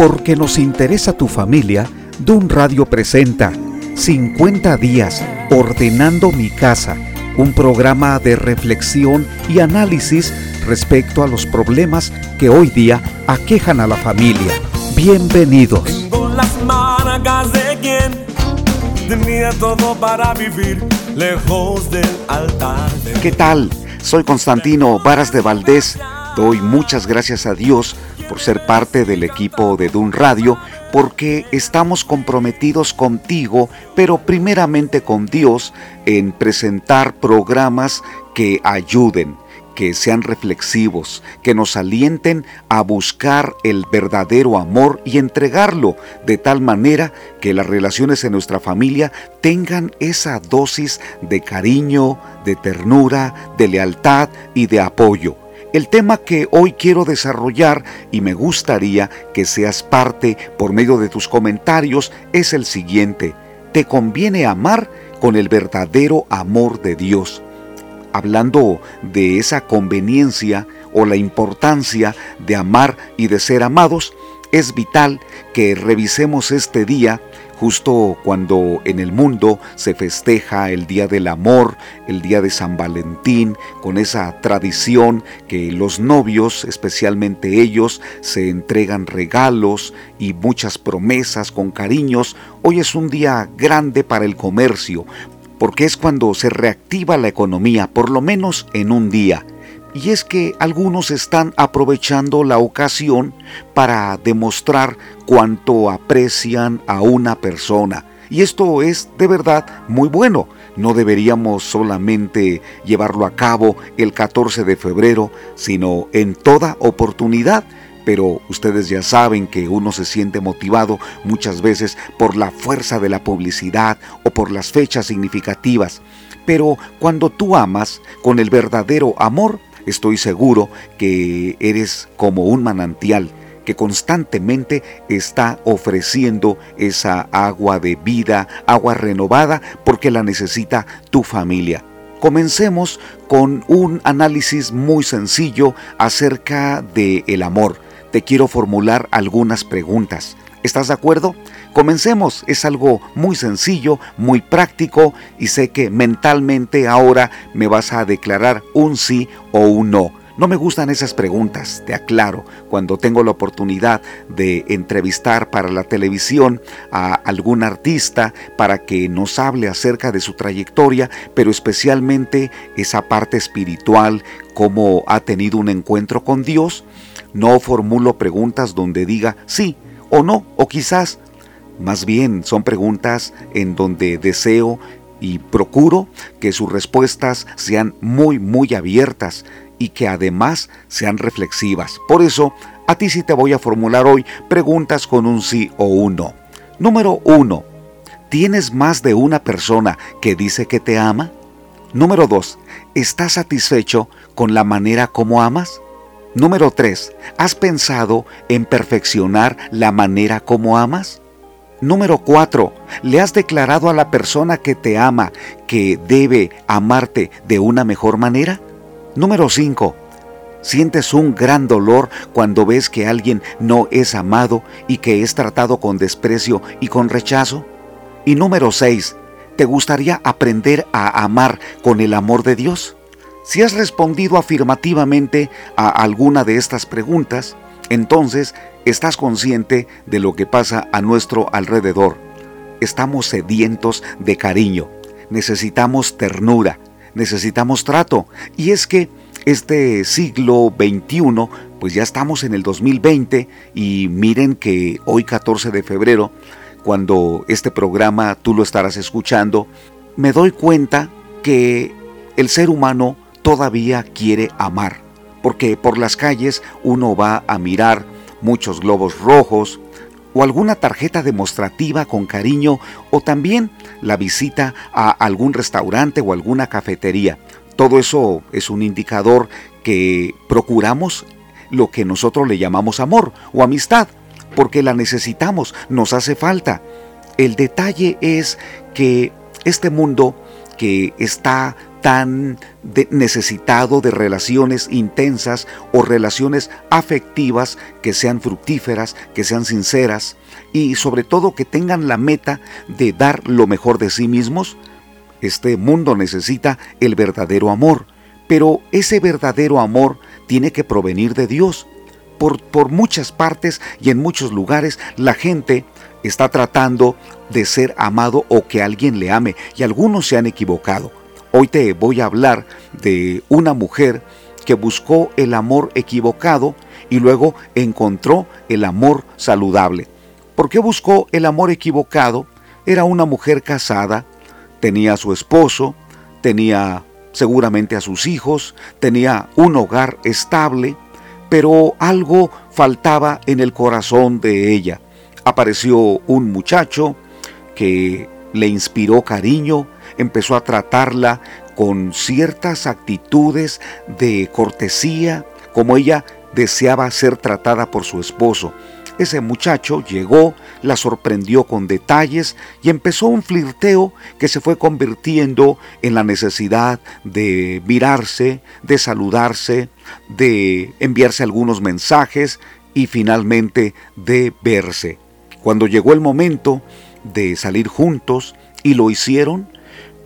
Porque nos interesa tu familia, Dun Radio presenta 50 días ordenando mi casa, un programa de reflexión y análisis respecto a los problemas que hoy día aquejan a la familia. Bienvenidos. Tengo las de quien tenía todo para vivir lejos del altar. ¿Qué tal? Soy Constantino Varas de Valdés. Doy muchas gracias a Dios por ser parte del equipo de Dun Radio, porque estamos comprometidos contigo, pero primeramente con Dios, en presentar programas que ayuden, que sean reflexivos, que nos alienten a buscar el verdadero amor y entregarlo de tal manera que las relaciones en nuestra familia tengan esa dosis de cariño, de ternura, de lealtad y de apoyo. El tema que hoy quiero desarrollar y me gustaría que seas parte por medio de tus comentarios es el siguiente. ¿Te conviene amar con el verdadero amor de Dios? Hablando de esa conveniencia o la importancia de amar y de ser amados, es vital que revisemos este día justo cuando en el mundo se festeja el Día del Amor, el Día de San Valentín, con esa tradición que los novios, especialmente ellos, se entregan regalos y muchas promesas con cariños, hoy es un día grande para el comercio, porque es cuando se reactiva la economía, por lo menos en un día. Y es que algunos están aprovechando la ocasión para demostrar cuánto aprecian a una persona. Y esto es de verdad muy bueno. No deberíamos solamente llevarlo a cabo el 14 de febrero, sino en toda oportunidad. Pero ustedes ya saben que uno se siente motivado muchas veces por la fuerza de la publicidad o por las fechas significativas. Pero cuando tú amas con el verdadero amor, Estoy seguro que eres como un manantial que constantemente está ofreciendo esa agua de vida, agua renovada, porque la necesita tu familia. Comencemos con un análisis muy sencillo acerca del el amor. Te quiero formular algunas preguntas. ¿Estás de acuerdo? Comencemos, es algo muy sencillo, muy práctico y sé que mentalmente ahora me vas a declarar un sí o un no. No me gustan esas preguntas, te aclaro, cuando tengo la oportunidad de entrevistar para la televisión a algún artista para que nos hable acerca de su trayectoria, pero especialmente esa parte espiritual, cómo ha tenido un encuentro con Dios, no formulo preguntas donde diga sí o no, o quizás más bien son preguntas en donde deseo y procuro que sus respuestas sean muy, muy abiertas y que además sean reflexivas. Por eso, a ti sí te voy a formular hoy preguntas con un sí o un no. Número uno, ¿tienes más de una persona que dice que te ama? Número dos, ¿estás satisfecho con la manera como amas? Número tres, ¿has pensado en perfeccionar la manera como amas? Número 4. ¿Le has declarado a la persona que te ama que debe amarte de una mejor manera? Número 5. ¿Sientes un gran dolor cuando ves que alguien no es amado y que es tratado con desprecio y con rechazo? Y número 6. ¿Te gustaría aprender a amar con el amor de Dios? Si has respondido afirmativamente a alguna de estas preguntas, entonces estás consciente de lo que pasa a nuestro alrededor. Estamos sedientos de cariño, necesitamos ternura, necesitamos trato. Y es que este siglo XXI, pues ya estamos en el 2020 y miren que hoy 14 de febrero, cuando este programa tú lo estarás escuchando, me doy cuenta que el ser humano todavía quiere amar porque por las calles uno va a mirar muchos globos rojos o alguna tarjeta demostrativa con cariño o también la visita a algún restaurante o alguna cafetería. Todo eso es un indicador que procuramos lo que nosotros le llamamos amor o amistad, porque la necesitamos, nos hace falta. El detalle es que este mundo que está tan necesitado de relaciones intensas o relaciones afectivas que sean fructíferas, que sean sinceras y sobre todo que tengan la meta de dar lo mejor de sí mismos. Este mundo necesita el verdadero amor, pero ese verdadero amor tiene que provenir de Dios. Por, por muchas partes y en muchos lugares la gente está tratando de ser amado o que alguien le ame y algunos se han equivocado. Hoy te voy a hablar de una mujer que buscó el amor equivocado y luego encontró el amor saludable. ¿Por qué buscó el amor equivocado? Era una mujer casada, tenía a su esposo, tenía seguramente a sus hijos, tenía un hogar estable, pero algo faltaba en el corazón de ella. Apareció un muchacho que le inspiró cariño, empezó a tratarla con ciertas actitudes de cortesía, como ella deseaba ser tratada por su esposo. Ese muchacho llegó, la sorprendió con detalles y empezó un flirteo que se fue convirtiendo en la necesidad de mirarse, de saludarse, de enviarse algunos mensajes y finalmente de verse. Cuando llegó el momento de salir juntos y lo hicieron,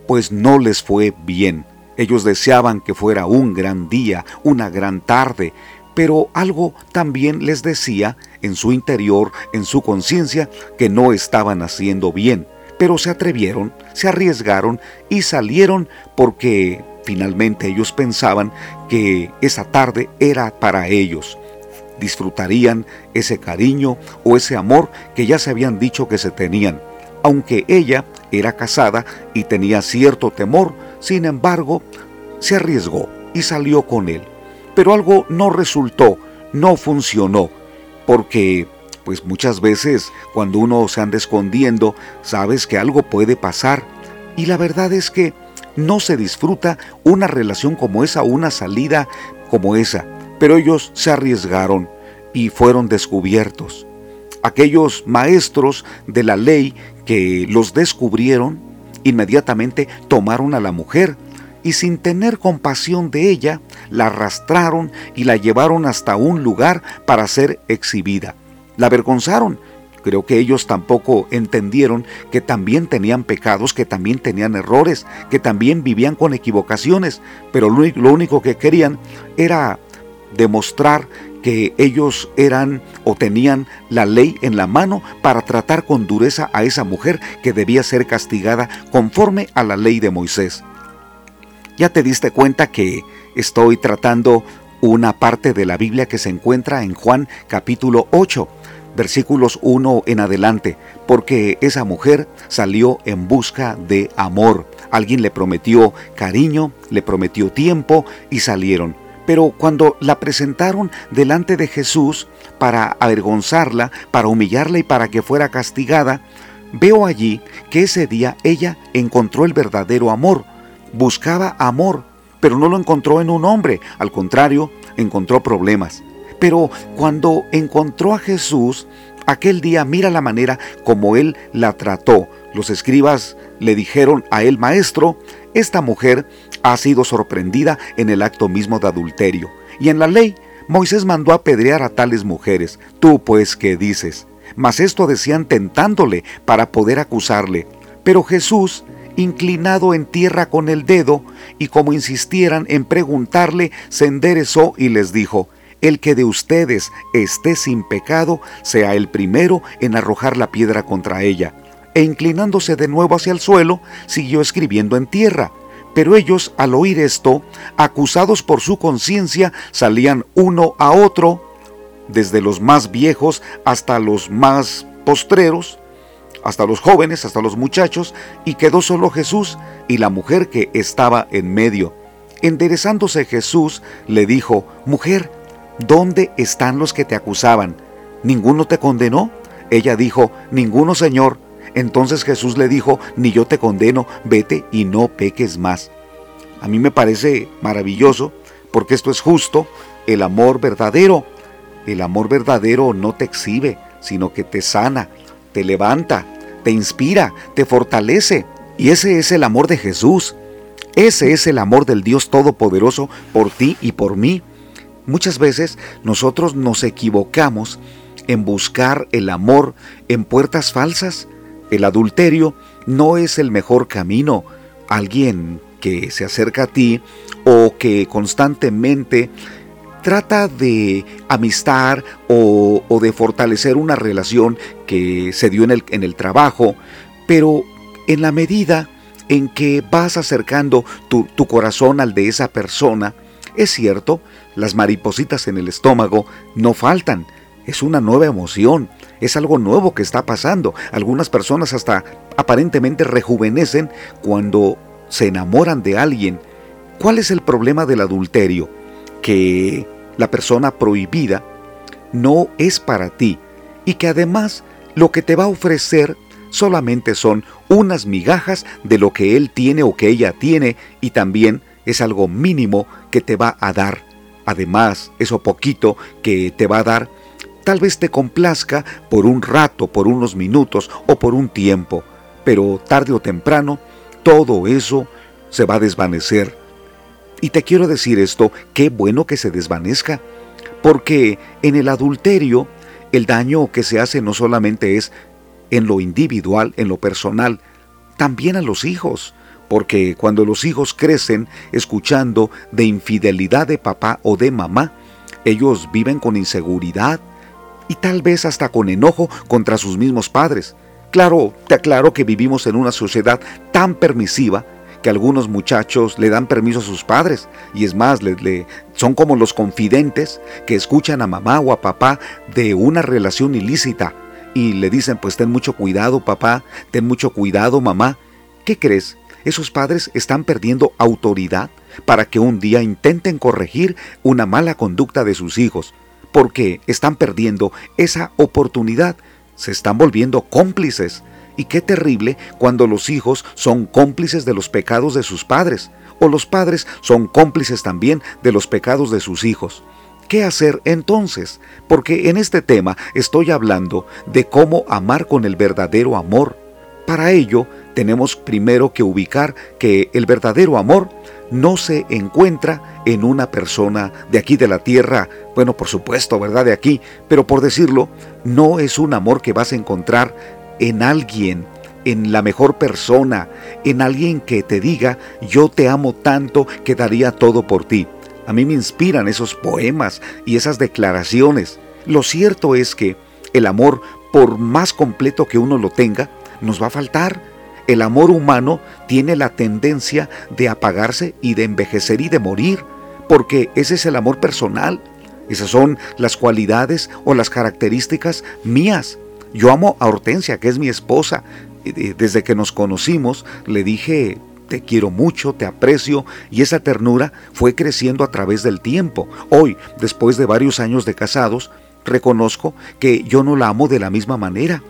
pues no les fue bien. Ellos deseaban que fuera un gran día, una gran tarde, pero algo también les decía en su interior, en su conciencia, que no estaban haciendo bien. Pero se atrevieron, se arriesgaron y salieron porque finalmente ellos pensaban que esa tarde era para ellos. Disfrutarían ese cariño o ese amor que ya se habían dicho que se tenían aunque ella era casada y tenía cierto temor, sin embargo, se arriesgó y salió con él. Pero algo no resultó, no funcionó, porque pues muchas veces cuando uno se anda escondiendo, sabes que algo puede pasar. Y la verdad es que no se disfruta una relación como esa, una salida como esa. Pero ellos se arriesgaron y fueron descubiertos. Aquellos maestros de la ley que los descubrieron, inmediatamente tomaron a la mujer y sin tener compasión de ella, la arrastraron y la llevaron hasta un lugar para ser exhibida. La avergonzaron. Creo que ellos tampoco entendieron que también tenían pecados, que también tenían errores, que también vivían con equivocaciones, pero lo único que querían era demostrar que ellos eran o tenían la ley en la mano para tratar con dureza a esa mujer que debía ser castigada conforme a la ley de Moisés. Ya te diste cuenta que estoy tratando una parte de la Biblia que se encuentra en Juan capítulo 8, versículos 1 en adelante, porque esa mujer salió en busca de amor. Alguien le prometió cariño, le prometió tiempo y salieron. Pero cuando la presentaron delante de Jesús para avergonzarla, para humillarla y para que fuera castigada, veo allí que ese día ella encontró el verdadero amor, buscaba amor, pero no lo encontró en un hombre, al contrario, encontró problemas. Pero cuando encontró a Jesús, aquel día mira la manera como él la trató. Los escribas le dijeron a él, maestro, esta mujer ha sido sorprendida en el acto mismo de adulterio. Y en la ley, Moisés mandó apedrear a tales mujeres. Tú pues, ¿qué dices? Mas esto decían tentándole para poder acusarle. Pero Jesús, inclinado en tierra con el dedo, y como insistieran en preguntarle, se enderezó y les dijo, el que de ustedes esté sin pecado, sea el primero en arrojar la piedra contra ella. E inclinándose de nuevo hacia el suelo, siguió escribiendo en tierra. Pero ellos, al oír esto, acusados por su conciencia, salían uno a otro, desde los más viejos hasta los más postreros, hasta los jóvenes, hasta los muchachos, y quedó solo Jesús y la mujer que estaba en medio. Enderezándose Jesús, le dijo, Mujer, ¿dónde están los que te acusaban? ¿Ninguno te condenó? Ella dijo, Ninguno, Señor. Entonces Jesús le dijo, ni yo te condeno, vete y no peques más. A mí me parece maravilloso porque esto es justo, el amor verdadero. El amor verdadero no te exhibe, sino que te sana, te levanta, te inspira, te fortalece. Y ese es el amor de Jesús. Ese es el amor del Dios Todopoderoso por ti y por mí. Muchas veces nosotros nos equivocamos en buscar el amor en puertas falsas. El adulterio no es el mejor camino. Alguien que se acerca a ti o que constantemente trata de amistar o, de fortalecer una relación que se dio en el, en el trabajo, pero en la medida en que vas acercando tu, tu corazón al de esa persona, es cierto, las maripositas en el estómago no faltan, es una nueva emoción, es algo nuevo que está pasando. Algunas personas hasta aparentemente rejuvenecen cuando se enamoran de alguien. ¿Cuál es el problema del adulterio? Que la persona prohibida, no es para ti y que además lo que te va a ofrecer solamente son unas migajas de lo que él tiene o que ella tiene y también es algo mínimo que te va a dar. Además, eso poquito que te va a dar tal vez te complazca por un rato, por unos minutos o por un tiempo, pero tarde o temprano todo eso se va a desvanecer. Y te quiero decir esto, qué bueno que se desvanezca, porque en el adulterio el daño que se hace no solamente es en lo individual, en lo personal, también a los hijos, porque cuando los hijos crecen escuchando de infidelidad de papá o de mamá, ellos viven con inseguridad y tal vez hasta con enojo contra sus mismos padres. Claro, te aclaro que vivimos en una sociedad tan permisiva que algunos muchachos le dan permiso a sus padres y es más, le, son como los confidentes que escuchan a mamá o a papá de una relación ilícita y le dicen pues ten mucho cuidado papá, ten mucho cuidado mamá. ¿Qué crees? Esos padres están perdiendo autoridad para que un día intenten corregir una mala conducta de sus hijos, porque están perdiendo esa oportunidad, se están volviendo cómplices y qué terrible cuando los hijos son cómplices de los pecados de sus padres, o los padres son cómplices también de los pecados de sus hijos. ¿Qué hacer entonces? Porque en este tema estoy hablando de cómo amar con el verdadero amor. Para ello, tenemos primero que ubicar que el verdadero amor no se encuentra en una persona de aquí de la tierra, bueno, por supuesto, ¿verdad? De aquí, pero por decirlo, no es un amor que vas a encontrar en alguien, en la mejor persona, en alguien que te diga, yo te amo tanto que daría todo por ti. A mí me inspiran esos poemas y esas declaraciones. Lo cierto es que el amor, por más completo que uno lo tenga, nos va a faltar. El amor humano tiene la tendencia de apagarse y de envejecer y de morir, porque ese es el amor personal. Esas son las cualidades o las características mías. Yo amo a Hortensia, que es mi esposa. Desde que nos conocimos, le dije, te quiero mucho, te aprecio, y esa ternura fue creciendo a través del tiempo. Hoy, después de varios años de casados, reconozco que yo no la amo de la misma manera.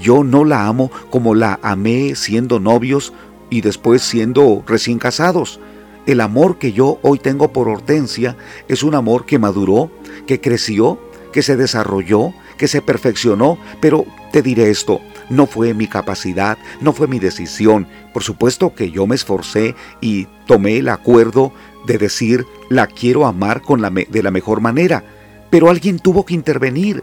Yo no la amo como la amé siendo novios y después siendo recién casados. El amor que yo hoy tengo por Hortensia es un amor que maduró, que creció, que se desarrolló, que se perfeccionó, pero te diré esto, no fue mi capacidad, no fue mi decisión. Por supuesto que yo me esforcé y tomé el acuerdo de decir la quiero amar con la de la mejor manera, pero alguien tuvo que intervenir,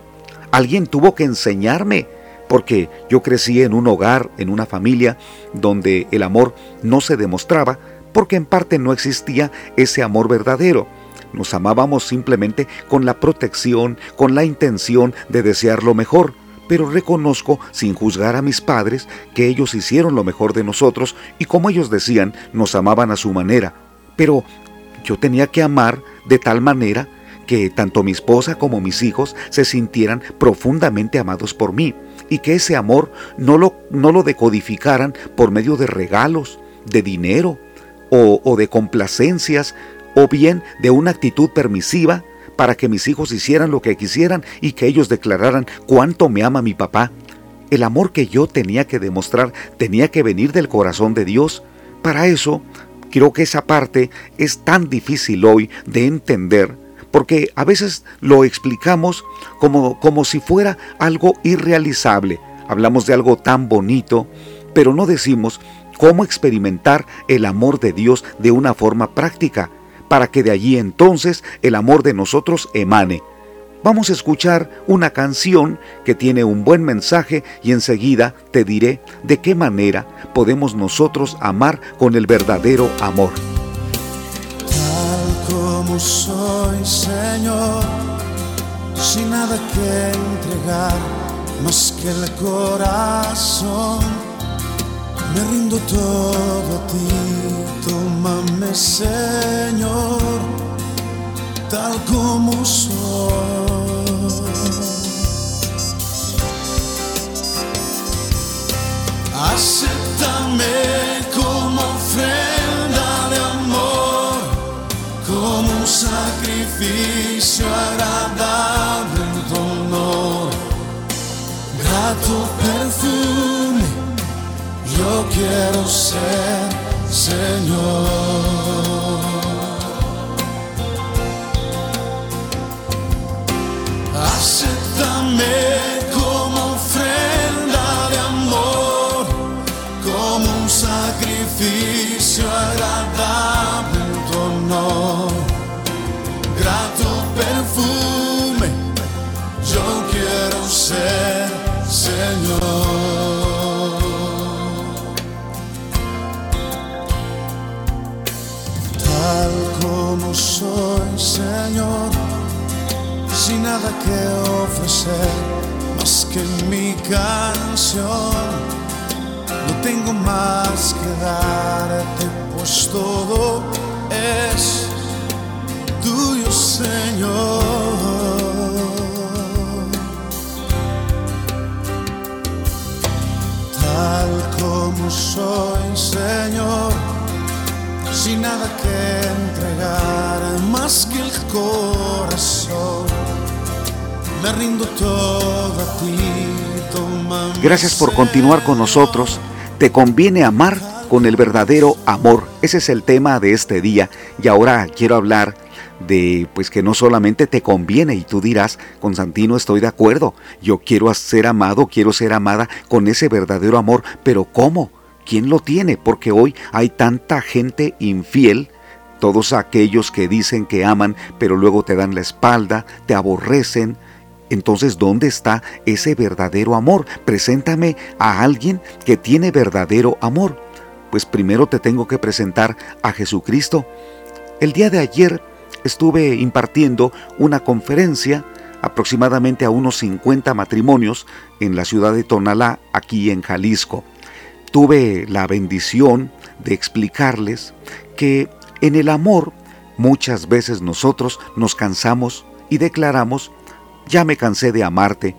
alguien tuvo que enseñarme, porque yo crecí en un hogar, en una familia donde el amor no se demostraba, porque en parte no existía ese amor verdadero. Nos amábamos simplemente con la protección, con la intención de desear lo mejor, pero reconozco, sin juzgar a mis padres, que ellos hicieron lo mejor de nosotros y como ellos decían, nos amaban a su manera. Pero yo tenía que amar de tal manera que tanto mi esposa como mis hijos se sintieran profundamente amados por mí y que ese amor no lo, no lo decodificaran por medio de regalos, de dinero o, o de complacencias o bien de una actitud permisiva para que mis hijos hicieran lo que quisieran y que ellos declararan cuánto me ama mi papá. El amor que yo tenía que demostrar tenía que venir del corazón de Dios. Para eso, creo que esa parte es tan difícil hoy de entender, porque a veces lo explicamos como, como si fuera algo irrealizable. Hablamos de algo tan bonito, pero no decimos cómo experimentar el amor de Dios de una forma práctica, para que de allí entonces el amor de nosotros emane. Vamos a escuchar una canción que tiene un buen mensaje y enseguida te diré de qué manera podemos nosotros amar con el verdadero amor. Como soy, Señor, sin nada que entregar más que el corazón me rindo todo a ti, tómame Señor, tal como soy. Quiero ser Señor. Sin nada que ofrecer más que mi canción. No tengo más que darte, pues todo es tuyo, Señor. Tal como soy, Señor sin nada que entregar más que el corazón. Me rindo todo a ti, toma Gracias por continuar con nosotros. Te conviene amar con el verdadero amor. Ese es el tema de este día y ahora quiero hablar de pues que no solamente te conviene y tú dirás, Constantino estoy de acuerdo, yo quiero ser amado, quiero ser amada con ese verdadero amor, pero ¿cómo? ¿Quién lo tiene? Porque hoy hay tanta gente infiel, todos aquellos que dicen que aman, pero luego te dan la espalda, te aborrecen. Entonces, ¿dónde está ese verdadero amor? Preséntame a alguien que tiene verdadero amor. Pues primero te tengo que presentar a Jesucristo. El día de ayer estuve impartiendo una conferencia aproximadamente a unos 50 matrimonios en la ciudad de Tonalá, aquí en Jalisco tuve la bendición de explicarles que en el amor muchas veces nosotros nos cansamos y declaramos, ya me cansé de amarte,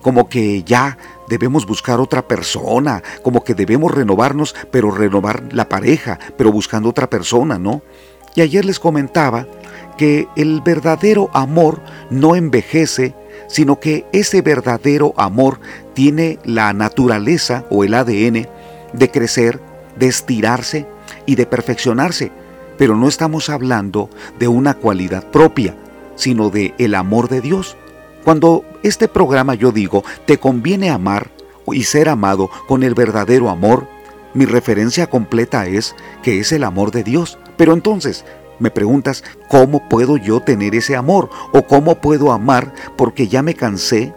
como que ya debemos buscar otra persona, como que debemos renovarnos, pero renovar la pareja, pero buscando otra persona, ¿no? Y ayer les comentaba que el verdadero amor no envejece, sino que ese verdadero amor tiene la naturaleza o el ADN de crecer, de estirarse y de perfeccionarse, pero no estamos hablando de una cualidad propia, sino de el amor de Dios. Cuando este programa yo digo, te conviene amar y ser amado con el verdadero amor, mi referencia completa es que es el amor de Dios. Pero entonces, me preguntas, ¿cómo puedo yo tener ese amor? ¿O cómo puedo amar porque ya me cansé?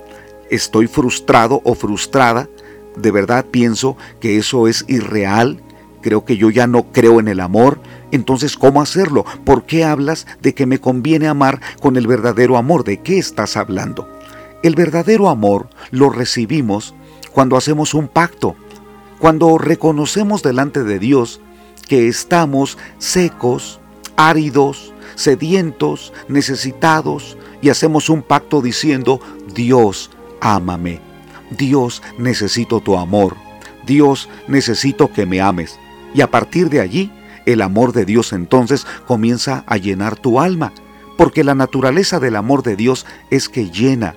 ¿Estoy frustrado o frustrada de verdad pienso que eso es irreal, creo que yo ya no creo en el amor, entonces ¿cómo hacerlo? ¿Por qué hablas de que me conviene amar con el verdadero amor? ¿De qué estás hablando? El verdadero amor lo recibimos cuando hacemos un pacto, cuando reconocemos delante de Dios que estamos secos, áridos, sedientos, necesitados, y hacemos un pacto diciendo, Dios, ámame. Dios, necesito tu amor. Dios, necesito que me ames. Y a partir de allí, el amor de Dios entonces comienza a llenar tu alma, porque la naturaleza del amor de Dios es que llena,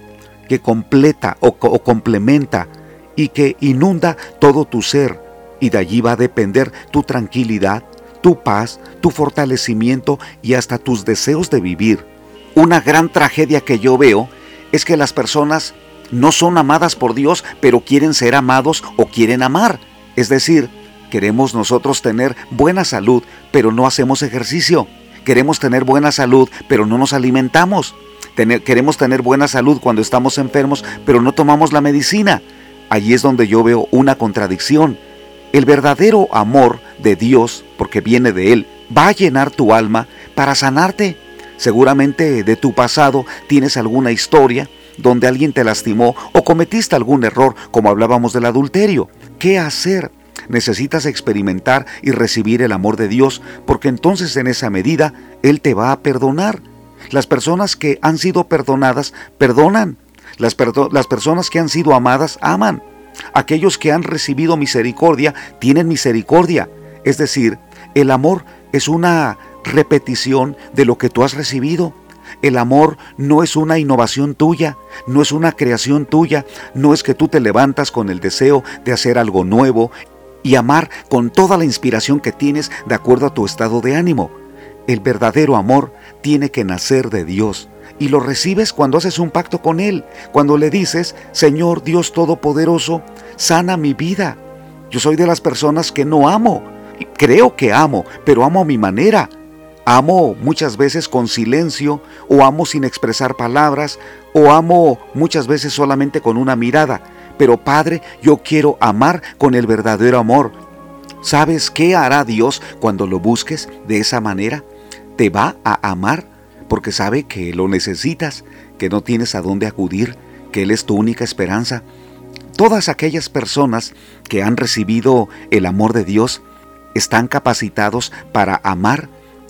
que completa o, complementa y que inunda todo tu ser, y de allí va a depender tu tranquilidad, tu paz, tu fortalecimiento y hasta tus deseos de vivir. Una gran tragedia que yo veo es que las personas no son amadas por Dios, pero quieren ser amados o quieren amar. Es decir, Queremos nosotros tener buena salud, pero no hacemos ejercicio. Queremos tener buena salud, pero no nos alimentamos. queremos tener buena salud cuando estamos enfermos, pero no tomamos la medicina. Allí es donde yo veo una contradicción. El verdadero amor de Dios, porque viene de Él, va a llenar tu alma para sanarte. Seguramente de tu pasado tienes alguna historia donde alguien te lastimó o cometiste algún error, como hablábamos del adulterio. ¿Qué hacer? Necesitas experimentar y recibir el amor de Dios, porque entonces en esa medida Él te va a perdonar. Las personas que han sido perdonadas, perdonan. Las, personas que han sido amadas, aman. Aquellos que han recibido misericordia, tienen misericordia. Es decir, el amor es una repetición de lo que tú has recibido. El amor no es una innovación tuya, no es una creación tuya, no es que tú te levantas con el deseo de hacer algo nuevo y amar con toda la inspiración que tienes de acuerdo a tu estado de ánimo. El verdadero amor tiene que nacer de Dios y lo recibes cuando haces un pacto con Él, cuando le dices, Señor Dios Todopoderoso, sana mi vida. Yo soy de las personas que no amo, creo que amo, pero amo a mi manera. Amo muchas veces con silencio, o amo sin expresar palabras, o amo muchas veces solamente con una mirada. Pero Padre, yo quiero amar con el verdadero amor. ¿Sabes qué hará Dios cuando lo busques de esa manera? Te va a amar porque sabe que lo necesitas, que no tienes a dónde acudir, que Él es tu única esperanza. Todas aquellas personas que han recibido el amor de Dios están capacitados para amar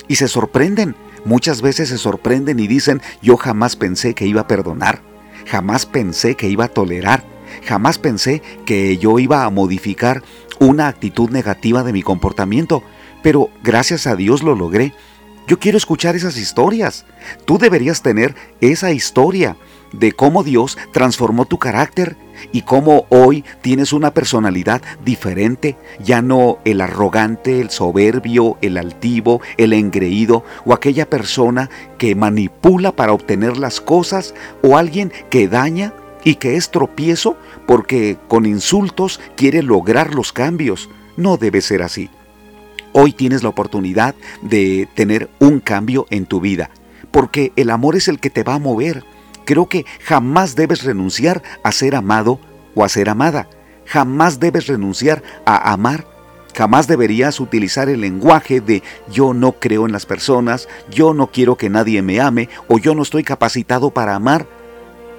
y se sorprenden. Muchas veces se sorprenden y dicen, yo jamás pensé que iba a perdonar, jamás pensé que iba a tolerar, jamás pensé que yo iba a modificar una actitud negativa de mi comportamiento, pero gracias a Dios lo logré. Yo quiero escuchar esas historias. Tú deberías tener esa historia de cómo Dios transformó tu carácter y cómo hoy tienes una personalidad diferente, ya no el arrogante, el soberbio, el altivo, el engreído o aquella persona que manipula para obtener las cosas o alguien que daña y que es tropiezo porque con insultos quiere lograr los cambios. No debe ser así. Hoy tienes la oportunidad de tener un cambio en tu vida, porque el amor es el que te va a mover Creo que jamás debes renunciar a ser amado o a ser amada. Jamás debes renunciar a amar. Jamás deberías utilizar el lenguaje de yo no creo en las personas, yo no quiero que nadie me ame o yo no estoy capacitado para amar.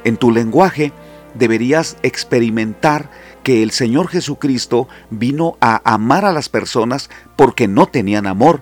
En tu lenguaje deberías experimentar que el Señor Jesucristo vino a amar a las personas porque no tenían amor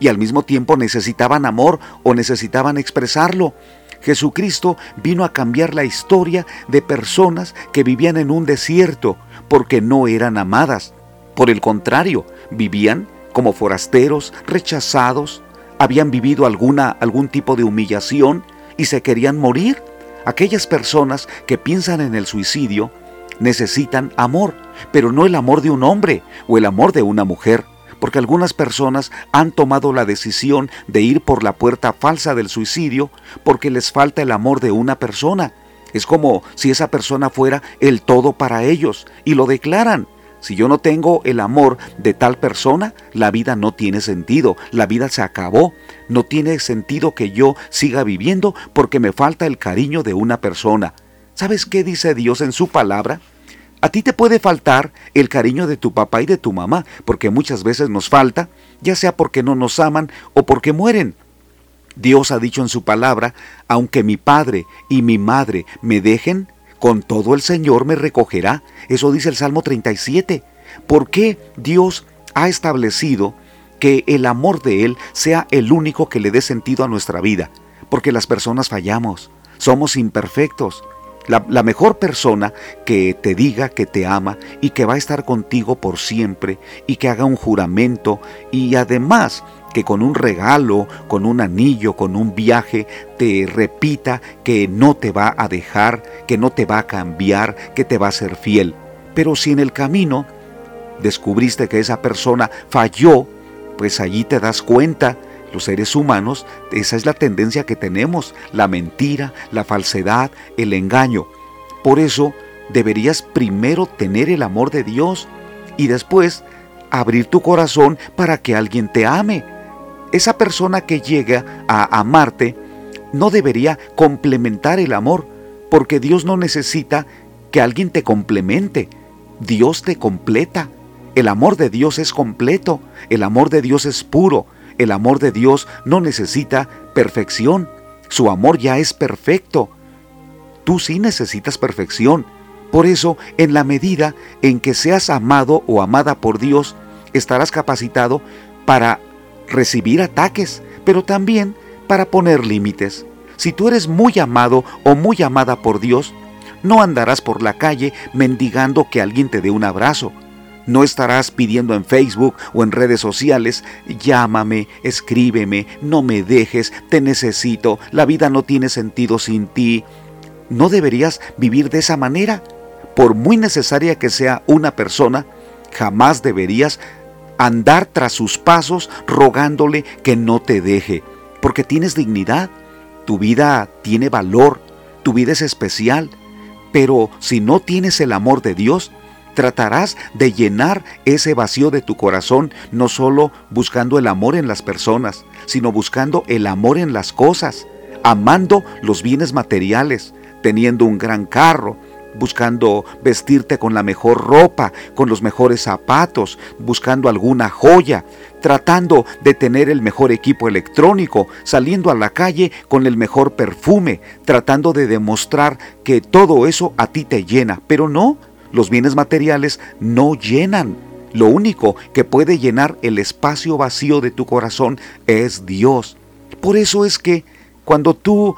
y al mismo tiempo necesitaban amor o necesitaban expresarlo. Jesucristo vino a cambiar la historia de personas que vivían en un desierto porque no eran amadas. Por el contrario, vivían como forasteros, rechazados, habían vivido alguna, algún tipo de humillación y se querían morir. Aquellas personas que piensan en el suicidio necesitan amor, pero no el amor de un hombre o el amor de una mujer porque algunas personas han tomado la decisión de ir por la puerta falsa del suicidio porque les falta el amor de una persona. Es como si esa persona fuera el todo para ellos y lo declaran. Si yo no tengo el amor de tal persona, la vida no tiene sentido, la vida se acabó. No tiene sentido que yo siga viviendo porque me falta el cariño de una persona. ¿Sabes qué dice Dios en su palabra? A ti te puede faltar el cariño de tu papá y de tu mamá, porque muchas veces nos falta, ya sea porque no nos aman o porque mueren. Dios ha dicho en su palabra, aunque mi padre y mi madre me dejen, con todo el Señor me recogerá. Eso dice el Salmo 37. ¿Por qué Dios ha establecido que el amor de Él sea el único que le dé sentido a nuestra vida? Porque las personas fallamos, somos imperfectos la, mejor persona que te diga que te ama y que va a estar contigo por siempre y que haga un juramento y además que con un regalo, con un anillo, con un viaje, te repita que no te va a dejar, que no te va a cambiar, que te va a ser fiel. Pero si en el camino descubriste que esa persona falló, pues allí te das cuenta los seres humanos, esa es la tendencia que tenemos, la mentira, la falsedad, el engaño. Por eso deberías primero tener el amor de Dios y después abrir tu corazón para que alguien te ame. Esa persona que llega a amarte no debería complementar el amor, porque Dios no necesita que alguien te complemente. Dios te completa. El amor de Dios es completo, el amor de Dios es puro, el amor de Dios no necesita perfección, su amor ya es perfecto. Tú sí necesitas perfección. Por eso, en la medida en que seas amado o amada por Dios, estarás capacitado para recibir ataques, pero también para poner límites. Si tú eres muy amado o muy amada por Dios, no andarás por la calle mendigando que alguien te dé un abrazo. No estarás pidiendo en Facebook o en redes sociales, llámame, escríbeme, no me dejes, te necesito, la vida no tiene sentido sin ti. No deberías vivir de esa manera. Por muy necesaria que sea una persona, jamás deberías andar tras sus pasos rogándole que no te deje, porque tienes dignidad, tu vida tiene valor, tu vida es especial, pero si no tienes el amor de Dios, tratarás de llenar ese vacío de tu corazón no solo buscando el amor en las personas, sino buscando el amor en las cosas, amando los bienes materiales, teniendo un gran carro, buscando vestirte con la mejor ropa, con los mejores zapatos, buscando alguna joya, tratando de tener el mejor equipo electrónico, saliendo a la calle con el mejor perfume, tratando de demostrar que todo eso a ti te llena. Pero no, los bienes materiales no llenan. Lo único que puede llenar el espacio vacío de tu corazón es Dios. Por eso es que cuando tú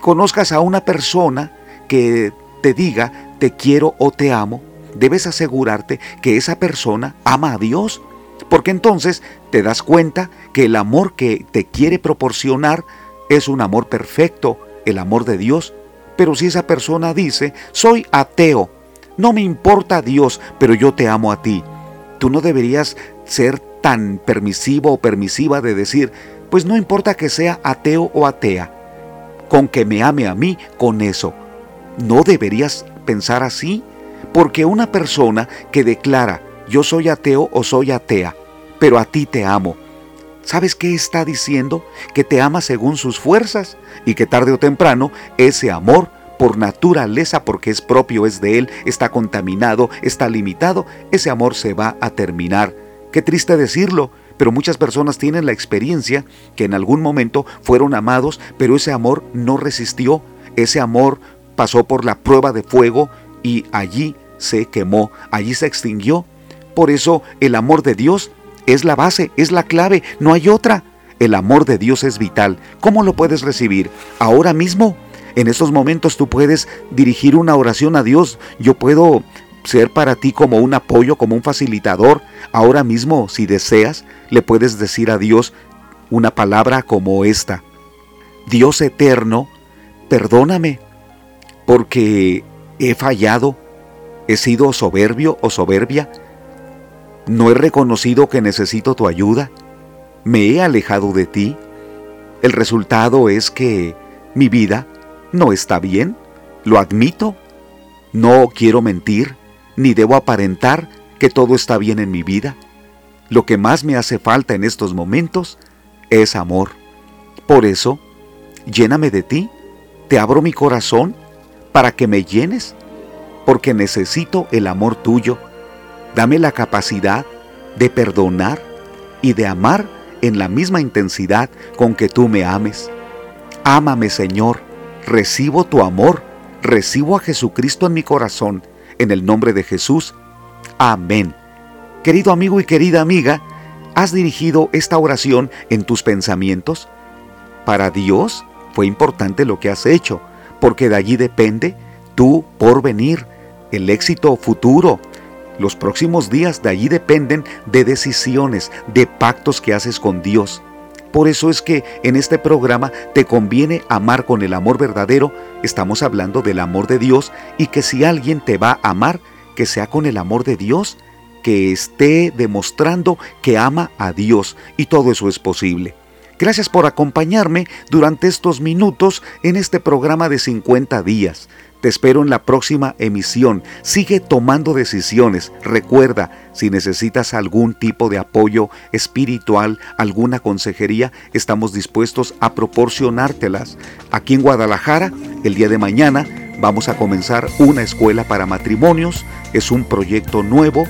conozcas a una persona que te diga te quiero o te amo, debes asegurarte que esa persona ama a Dios, porque entonces te das cuenta que el amor que te quiere proporcionar es un amor perfecto, el amor de Dios. Pero si esa persona dice, soy ateo, no me importa Dios, pero yo te amo a ti, tú no deberías ser tan permisivo o permisiva de decir, pues no importa que sea ateo o atea, con que me ame a mí, con eso. No deberías pensar así, porque una persona que declara yo soy ateo o soy atea, pero a ti te amo, ¿sabes qué está diciendo? Que te ama según sus fuerzas y que tarde o temprano ese amor por naturaleza, porque es propio, es de él, está contaminado, está limitado, ese amor se va a terminar. Qué triste decirlo, pero muchas personas tienen la experiencia que en algún momento fueron amados, pero ese amor no resistió, ese amor pasó por la prueba de fuego y allí se quemó, allí se extinguió. Por eso el amor de Dios es la base, es la clave, no hay otra. El amor de Dios es vital. ¿Cómo lo puedes recibir? Ahora mismo. En estos momentos tú puedes dirigir una oración a Dios. Yo puedo ser para ti como un apoyo, como un facilitador. Ahora mismo, si deseas, le puedes decir a Dios una palabra como esta. Dios eterno, perdóname porque he fallado, he sido soberbio o soberbia, no he reconocido que necesito tu ayuda, me he alejado de ti. El resultado es que mi vida no está bien, lo admito, no quiero mentir, ni debo aparentar que todo está bien en mi vida. Lo que más me hace falta en estos momentos es amor. Por eso, lléname de ti, te abro mi corazón para que me llenes, porque necesito el amor tuyo. Dame la capacidad de perdonar y de amar en la misma intensidad con que tú me ames. Ámame, Señor, recibo tu amor, recibo a Jesucristo en mi corazón, en el nombre de Jesús. Amén. Querido amigo y querida amiga, ¿has dirigido esta oración en tus pensamientos? Para Dios fue importante lo que has hecho porque de allí depende tu porvenir, el éxito futuro. Los próximos días de allí dependen de decisiones, de pactos que haces con Dios. Por eso es que en este programa te conviene amar con el amor verdadero. Estamos hablando del amor de Dios y que si alguien te va a amar, que sea con el amor de Dios, que esté demostrando que ama a Dios y todo eso es posible. Gracias por acompañarme durante estos minutos en este programa de 50 días. Te espero en la próxima emisión. Sigue tomando decisiones. Recuerda, si necesitas algún tipo de apoyo espiritual, alguna consejería, estamos dispuestos a proporcionártelas. Aquí en Guadalajara, el día de mañana, vamos a comenzar una escuela para matrimonios. Es un proyecto nuevo.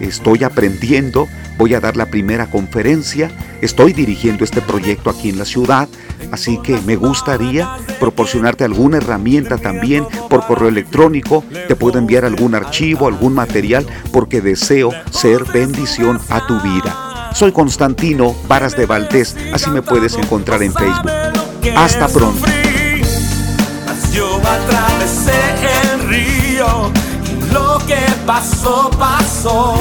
Estoy aprendiendo voy a dar la primera conferencia, estoy dirigiendo este proyecto aquí en la ciudad, así que me gustaría proporcionarte alguna herramienta también por correo electrónico, te puedo enviar algún archivo, algún material, porque deseo ser bendición a tu vida. Soy Constantino Varas de Valdés, así me puedes encontrar en Facebook. Hasta pronto. Lo que pasó, pasó.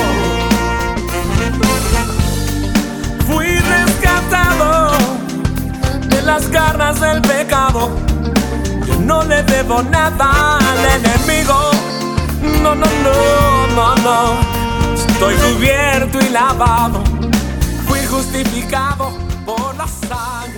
las garras del pecado. Yo no le debo nada al enemigo. No, no, no, no, no. Estoy cubierto y lavado. Fui justificado por la sangre.